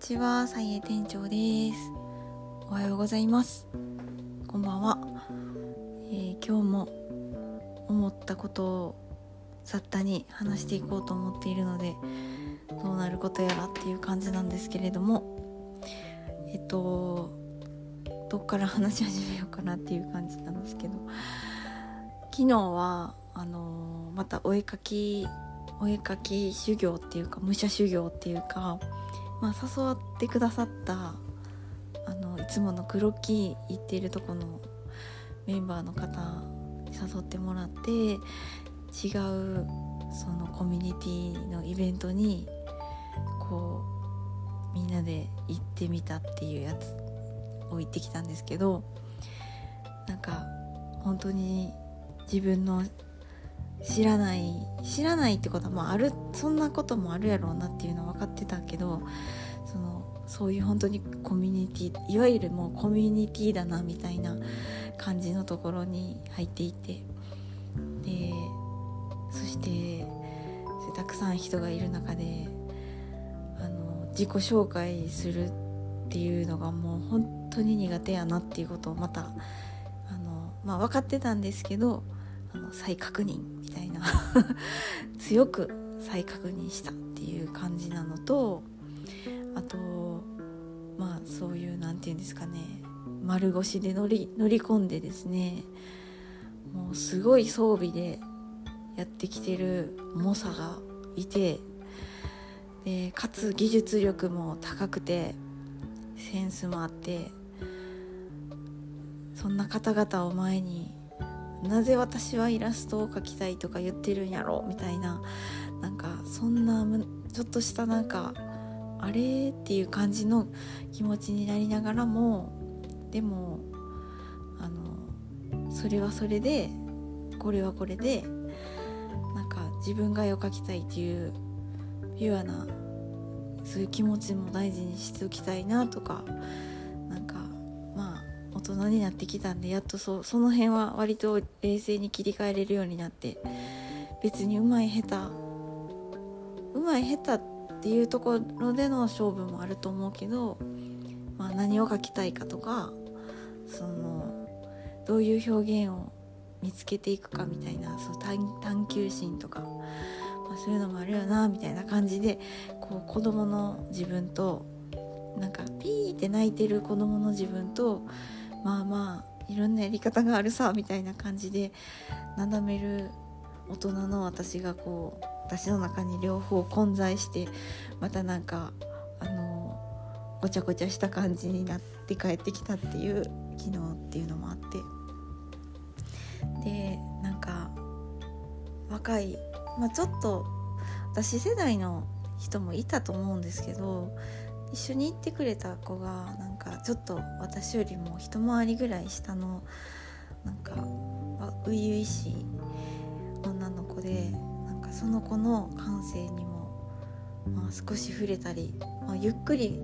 ちは、さいえ店長です。おはようございます。こんばんは。えー、今日も思ったことを雑多に話していこうと思っているので、どうなることやらっていう感じなんですけれども、えっと、どっから話し始めようかなっていう感じなんですけど、昨日は、あの、またお絵かきお絵かき修行っていうか武者修行っていうか、まあ、誘ってくださったあのいつもの黒木行っているとこのメンバーの方に誘ってもらって違うそのコミュニティのイベントにこうみんなで行ってみたっていうやつを行ってきたんですけどなんか本当に自分の知らない知らないってことはまああるそんなこともあるやろうなっていうのは分かってたけどそのそういう本当にコミュニティいわゆるもうコミュニティだなみたいな感じのところに入っていてでそしてたくさん人がいる中であの自己紹介するっていうのがもう本当に苦手やなっていうことをまたあの、まあ、分かってたんですけどあの再確認な 強く再確認したっていう感じなのとあとまあそういう何て言うんですかね丸腰で乗り乗り込んでですねもうすごい装備でやってきてる猛者がいてでかつ技術力も高くてセンスもあってそんな方々を前になぜ私はイラストを描きたいとか言ってるんやろみたいななんかそんなちょっとしたなんかあれっていう感じの気持ちになりながらもでもあのそれはそれでこれはこれでなんか自分が絵を描きたいっていうピュアなそういう気持ちも大事にしておきたいなとかになってきたんでやっとそその辺は割と冷静に切り替えれるようになって別にうまい下手うまい下手っていうところでの勝負もあると思うけど、まあ、何を書きたいかとかそのどういう表現を見つけていくかみたいなそう探求心とか、まあ、そういうのもあるよなみたいな感じでこう子供の自分となんかピーって泣いてる子供の自分とまあまあいろんなやり方があるさみたいな感じでなだめる大人の私がこう私の中に両方混在してまたなんかあのごちゃごちゃした感じになって帰ってきたっていう昨日っていうのもあって。でなんか若い、まあ、ちょっと私世代の人もいたと思うんですけど一緒に行ってくれた子がなんかちょっと私よりも一回りぐらい下のなんか初々しい女の子でなんかその子の感性にも、まあ、少し触れたり、まあ、ゆっくり、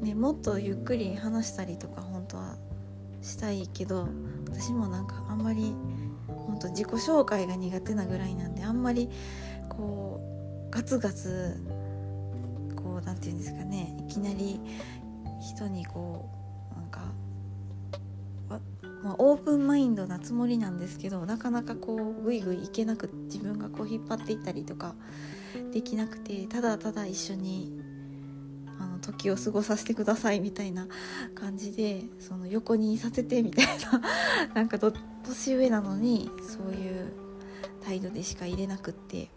ね、もっとゆっくり話したりとか本当はしたいけど私もなんかあんまり本当自己紹介が苦手なぐらいなんであんまりこうガツガツこう何て言うんですかねいきなり人にこうなんかまあ、オープンマインドなつもりなんですけどなかなかこうグイグイいけなく自分がこう引っ張っていったりとかできなくてただただ一緒にあの時を過ごさせてくださいみたいな感じでその横にいさせてみたいな なんか年上なのにそういう態度でしか入れなくって。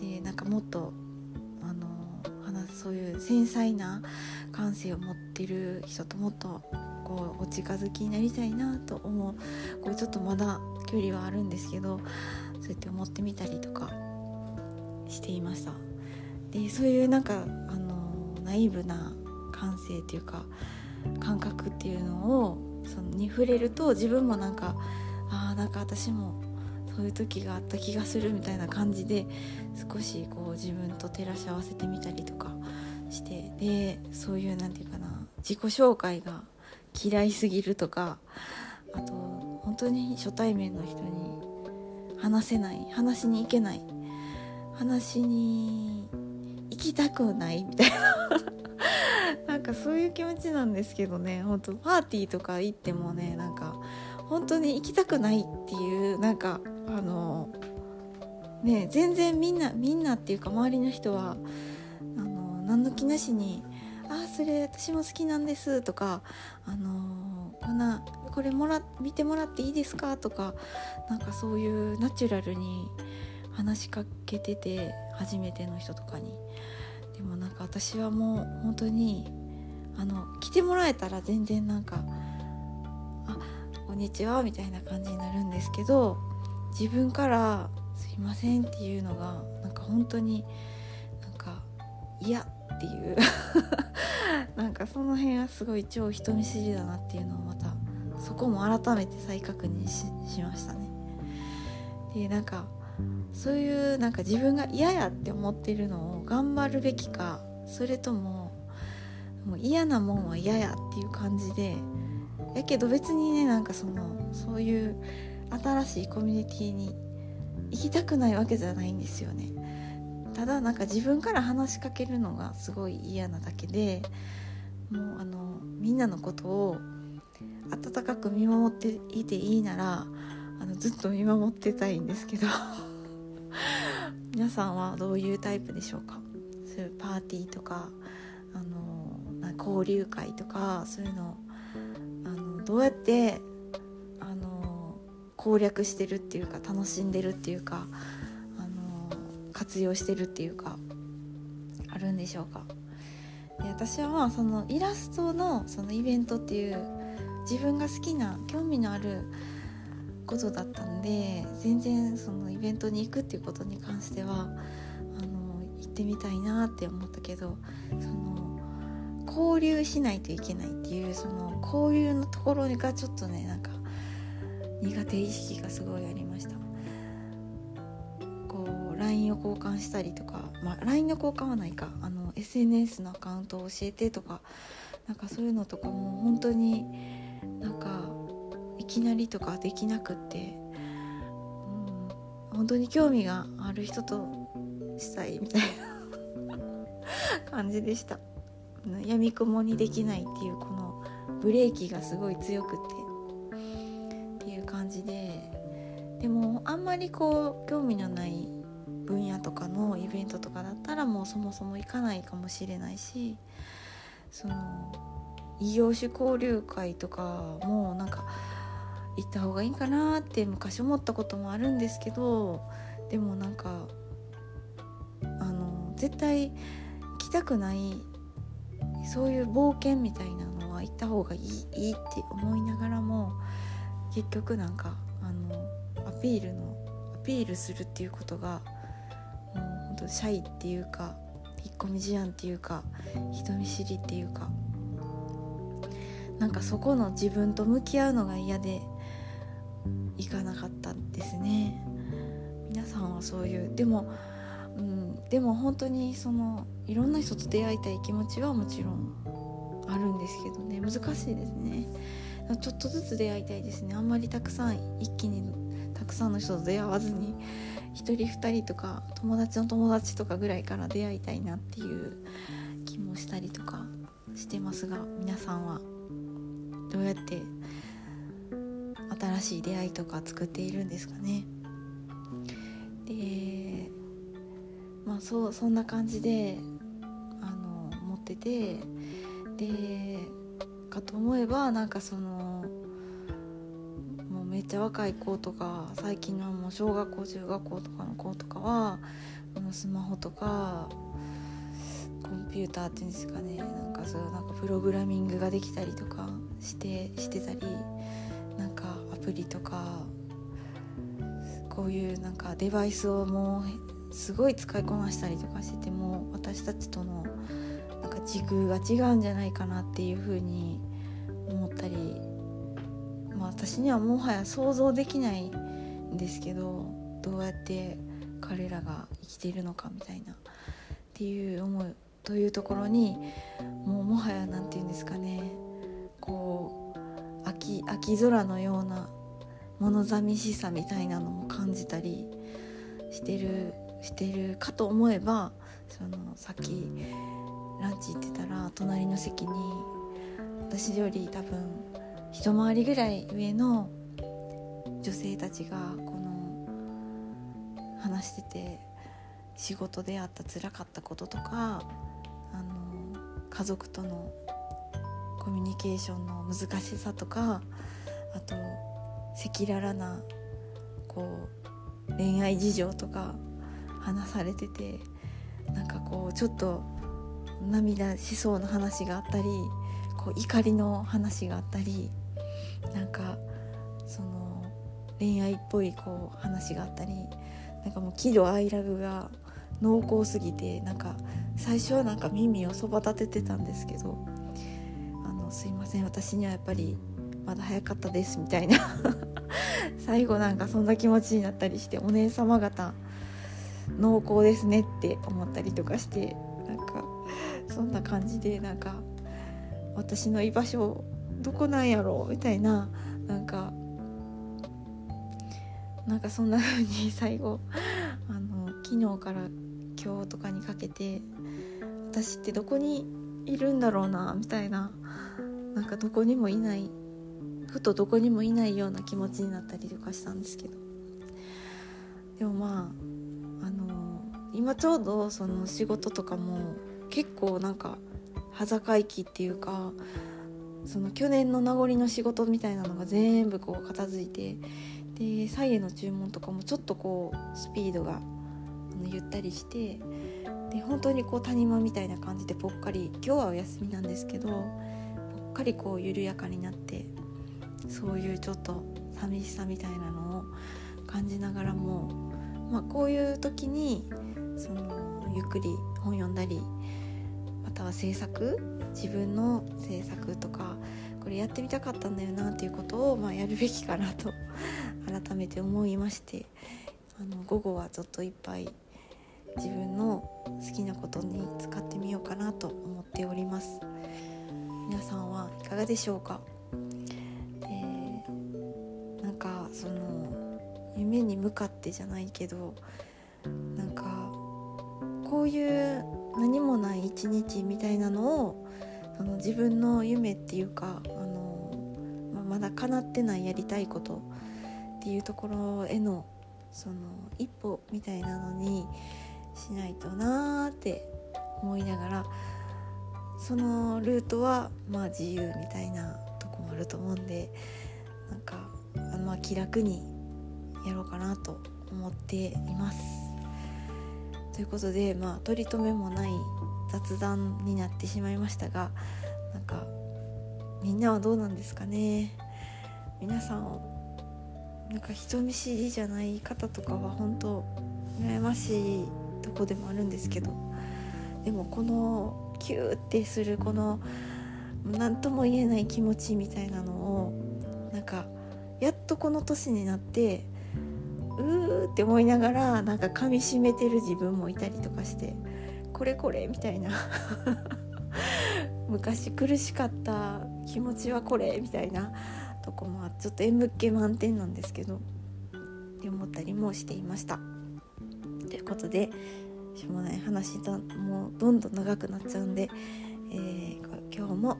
でなんかもっとそういう繊細な感性を持ってる人ともっとこうお近づきになりたいなと思う。これちょっとまだ距離はあるんですけどそうやって思ってみたりとかしていました。でそういうなんかあのナイーブな感性っていうか感覚っていうのをそのに触れると自分もなんかああなんか私もそういう時があった気がするみたいな感じで少しこう自分と照らし合わせてみたりとかしてでそういう何て言うかな自己紹介が嫌いすぎるとかあと本当に初対面の人に話せない話しに行けない話に行きたくないみたいな。なんかそういう気持ちなんですけどね本当パーティーとか行ってもねなんか本当に行きたくないっていうなんかあのね全然みんなみんなっていうか周りの人は何の気なしに「ああそれ私も好きなんです」とか「あのこんなこれもら見てもらっていいですか?」とかなんかそういうナチュラルに話しかけてて初めての人とかに。でもなんか私はもう本当にあの来てもらえたら全然なんか「あこんにちは」みたいな感じになるんですけど自分から「すいません」っていうのがなんか本当になんか嫌っていう なんかその辺はすごい超人見知りだなっていうのをまたそこも改めて再確認しましたね。でなんかそういうなんか自分が嫌やって思ってるのを頑張るべきかそれとももう嫌なもんは嫌やっていう感じでやけど別にねなんかそのそういう新しいコミュニティに行きたくないわけじゃないんですよねただなんか自分から話しかけるのがすごい嫌なだけでもうあのみんなのことを温かく見守っていていいならあのずっと見守ってたいんですけど 皆さんはどういうタイプでしょうか？そういうパーティーとかあの交流会とかそういうのあのどうやってあの攻略してるっていうか楽しんでるっていうか活用してるっていうかあるんでしょうか。で私はまあそのイラストのそのイベントっていう自分が好きな興味のあることだったんで全然そのイベントに行くっていうことに関してはあの行ってみたいなって思ったけどその交流しないといけないっていうその交流のところがちょっとねなんか苦手意識がすごいありました。LINE を交換したりとか、まあ、LINE の交換はないかあの SNS のアカウントを教えてとかなんかそういうのとかも本当になんかいきなりとかできなくって、うん、本当に興味がある人としたいみたいな 感じでした。やみくもにできないっていうこのブレーキがすごい強くてっていう感じででもあんまりこう興味のない分野とかのイベントとかだったらもうそもそも行かないかもしれないしその異業種交流会とかもなんか行った方がいいかなって昔思ったこともあるんですけどでもなんかあの絶対来たくないそういう冒険みたいなのは行った方がいいいいって思いながらも結局なんかあのアピールのアピールするっていうことがう本当シャイっていうか引っ込み思案っていうか人見知りっていうか。なんかそこの自分と向き合うのが嫌で行かなかったんですね。皆さんはそういう。でも、うん、でも本当にそのいろんな人と出会いたい気持ちはもちろんあるんですけどね。難しいですね。ちょっとずつ出会いたいですね。あんまりたくさん一気にたくさんの人と出会わずに1人2人とか友達の友達とかぐらいから出会いたいなっていう気もしたりとかしてますが皆さんはどうやって新しい出会いとか作っているんですかね。でまあそうそんな感じであの持っててでかと思えばなんかそのっちゃ若い子とか最近のもう小学校中学校とかの子とかはこのスマホとかコンピューターっていうんですかねなんかそういうなんかプログラミングができたりとかしてしてたりなんかアプリとかこういうなんかデバイスをもうすごい使いこなしたりとかしてても私たちとのなんか時空が違うんじゃないかなっていうふうに思、私にはもはや想像できないんですけどどうやって彼らが生きているのかみたいなっていう思いというところにもうもはや何て言うんですかねこう秋秋空のような物寂しさみたいなのも感じたりしてるしてるかと思えばそのさっきランチ行ってたら隣の席に私より多分一回りぐらい上の女性たちがこの話してて仕事であった辛かったこととかあの家族とのコミュニケーションの難しさとかあと赤裸々なこう恋愛事情とか話されててなんかこうちょっと涙しそうな話があったりこう怒りの話があったりなんかその恋愛っぽいこう話があったりなんかもう喜怒哀楽が濃厚すぎてなんか最初はなんか耳をそば立ててたんですけど「あのすいません私にはやっぱりまだ早かったです」みたいな。最後なんかそんな気持ちになったりしてお姉様方濃厚ですねって思ったりとかしてなんかそんな感じでなんか私の居場所どこなんやろう？みたいななんかなんかそんな風に最後 あの昨日から今日とかにかけて私ってどこにいるんだろうなみたいななんかどこにもいないふとどこにもいないような気持ちになったりとかしたんですけど。でもまああの今ちょうどその仕事とかも結構なんか裸息っていうかその去年の名残の仕事みたいなのが全部こう片付いてで左右の注文とかもちょっとこうスピードがゆったりしてで本当にこう谷間みたいな感じでぽっかり今日はお休みなんですけどぽっかりこう緩やかになってそういうちょっと寂しさみたいなのを感じながらも、まあ、こういう時にそのゆっくり本読んだりたは制作？自分の制作とかこれやってみたかったんだよなっていうことを、まあ、やるべきかなと改めて思いましてあの午後はちょっと一杯自分の好きなことに使ってみようかなと思っております。皆さんはいかがでしょうか、えー、なんかその夢に向かってじゃないけどなんかこういう何もない一日みたいなのをその自分の夢っていうかあの、まあ、まだ叶ってないやりたいことっていうところへのその一歩みたいなのにしないとなーって思いながらそのルートはまあ自由みたいなとこもあると思うんでなんかあの気楽にやろうかなと思っています。ということでまあ取り留めもない雑談になってしまいましたがなんかみんなはどうなんですかね？皆さんなんか人見知りじゃない方とかは本当羨ましいとこでもあるんですけどでもこのキューってするこの何とも言えない気持ちみたいなのをなんかやっとこの年になってうーって思いながらなんか噛みしめてる自分もいたりとかしてこれこれみたいな昔苦しかった気持ちはこれみたいなとこもちょっと演武気満点なんですけどって思ったりもしていました。ということでしょうもない話だもうどんどん長くなっちゃうんで、えー、今日もこ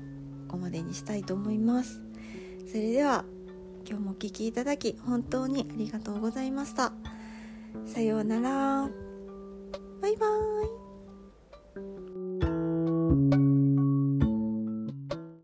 こまでにしたいと思います。それでは今日もお聴きいただき本当にありがとうございました。さようなら。バイバーイ。